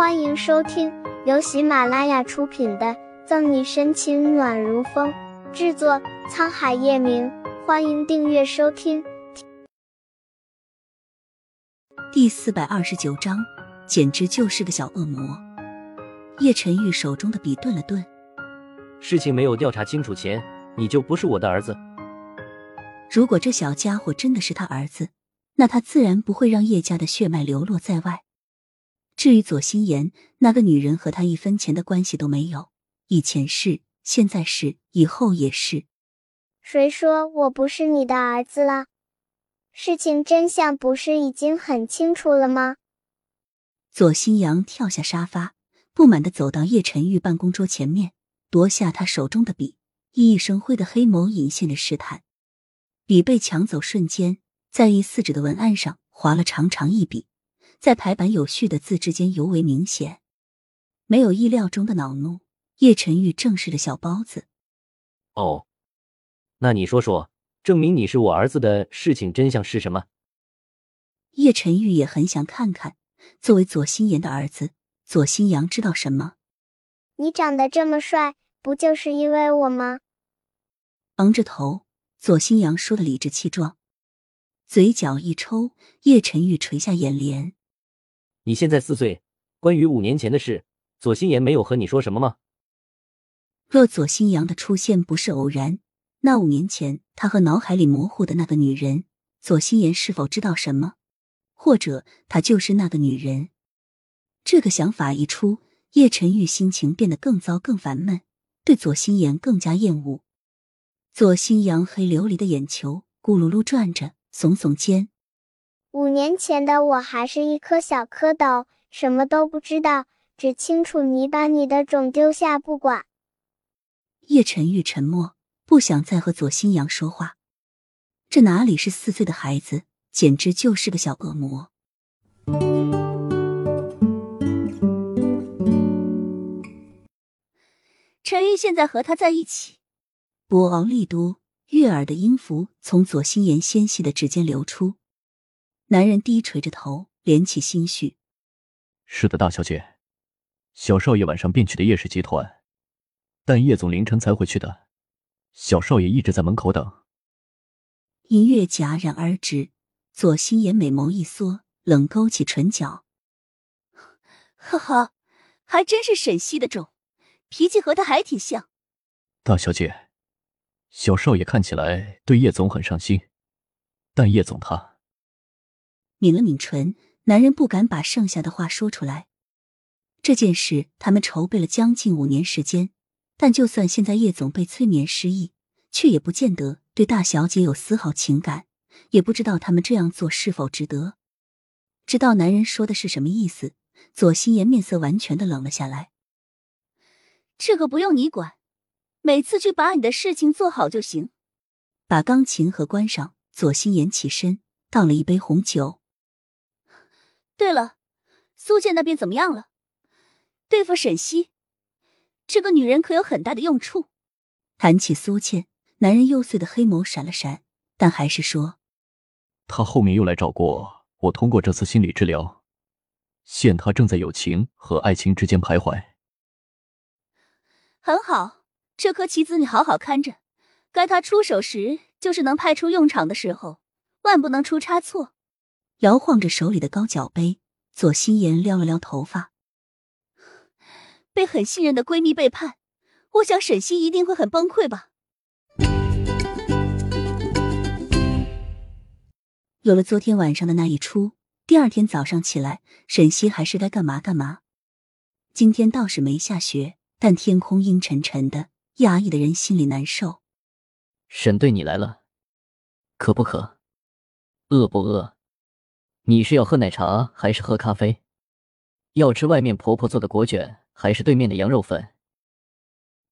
欢迎收听由喜马拉雅出品的《赠你深情暖如风》，制作沧海夜明。欢迎订阅收听。第四百二十九章，简直就是个小恶魔。叶晨玉手中的笔顿了顿，事情没有调查清楚前，你就不是我的儿子。如果这小家伙真的是他儿子，那他自然不会让叶家的血脉流落在外。至于左心言，那个女人和他一分钱的关系都没有，以前是，现在是，以后也是。谁说我不是你的儿子了？事情真相不是已经很清楚了吗？左新阳跳下沙发，不满的走到叶晨玉办公桌前面，夺下他手中的笔，熠熠生辉的黑眸隐现着试探。笔被抢走瞬间，在一四纸的文案上划了长长一笔，在排版有序的字之间尤为明显。没有意料中的恼怒，叶晨玉正视着小包子。哦，那你说说，证明你是我儿子的事情真相是什么？叶晨玉也很想看看，作为左心言的儿子，左新阳知道什么。你长得这么帅，不就是因为我吗？昂着头。左新阳说的理直气壮，嘴角一抽，叶晨玉垂下眼帘。你现在四岁，关于五年前的事，左心言没有和你说什么吗？若左新阳的出现不是偶然，那五年前他和脑海里模糊的那个女人，左心言是否知道什么？或者他就是那个女人？这个想法一出，叶晨玉心情变得更糟、更烦闷，对左心言更加厌恶。左心阳黑琉璃的眼球咕噜噜转着，耸耸肩。五年前的我还是一颗小蝌蚪，什么都不知道，只清楚你把你的种丢下不管。叶晨玉沉默，不想再和左心阳说话。这哪里是四岁的孩子，简直就是个小恶魔。陈玉现在和他在一起。博鳌丽都悦耳的音符从左心言纤细的指尖流出，男人低垂着头，敛起心绪。是的，大小姐，小少爷晚上便去的叶氏集团，但叶总凌晨才回去的，小少爷一直在门口等。音乐戛然而止，左心言美眸一缩，冷勾起唇角。哈哈，还真是沈西的种，脾气和他还挺像。大小姐。小少爷看起来对叶总很上心，但叶总他抿了抿唇，男人不敢把剩下的话说出来。这件事他们筹备了将近五年时间，但就算现在叶总被催眠失忆，却也不见得对大小姐有丝毫情感，也不知道他们这样做是否值得。知道男人说的是什么意思，左心言面色完全的冷了下来。这个不用你管。每次去把你的事情做好就行。把钢琴盒关上，左心言起身倒了一杯红酒。对了，苏倩那边怎么样了？对付沈西，这个女人可有很大的用处。谈起苏倩，男人幼碎的黑眸闪了闪，但还是说：“他后面又来找过我，通过这次心理治疗，现他正在友情和爱情之间徘徊。”很好。这颗棋子你好好看着，该他出手时就是能派出用场的时候，万不能出差错。摇晃着手里的高脚杯，左心言撩了撩头发。被很信任的闺蜜背叛，我想沈西一定会很崩溃吧。有了昨天晚上的那一出，第二天早上起来，沈西还是该干嘛干嘛。今天倒是没下雪，但天空阴沉沉的。压抑的人心里难受。沈队，你来了，渴不渴？饿不饿？你是要喝奶茶还是喝咖啡？要吃外面婆婆做的果卷还是对面的羊肉粉？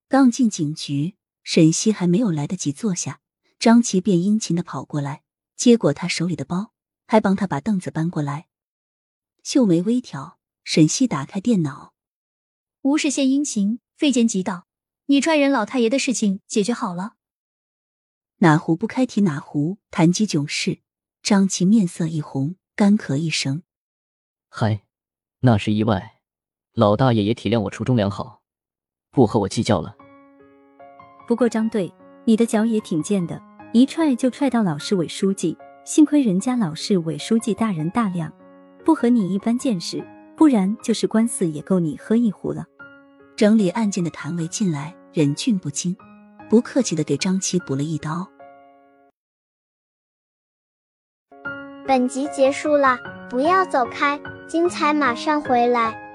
刚进警局，沈西还没有来得及坐下，张琪便殷勤的跑过来，接过他手里的包，还帮他把凳子搬过来。秀眉微挑，沈西打开电脑，无事献殷勤，非奸即盗。你踹人老太爷的事情解决好了？哪壶不开提哪壶，谈及囧事，张琪面色一红，干咳一声：“嗨，那是意外，老大爷也体谅我初衷良好，不和我计较了。不过张队，你的脚也挺贱的，一踹就踹到老市委书记，幸亏人家老市委书记大人大量，不和你一般见识，不然就是官司也够你喝一壶了。整理案件的谭维进来，忍俊不禁，不客气的给张琪补了一刀。本集结束了，不要走开，精彩马上回来。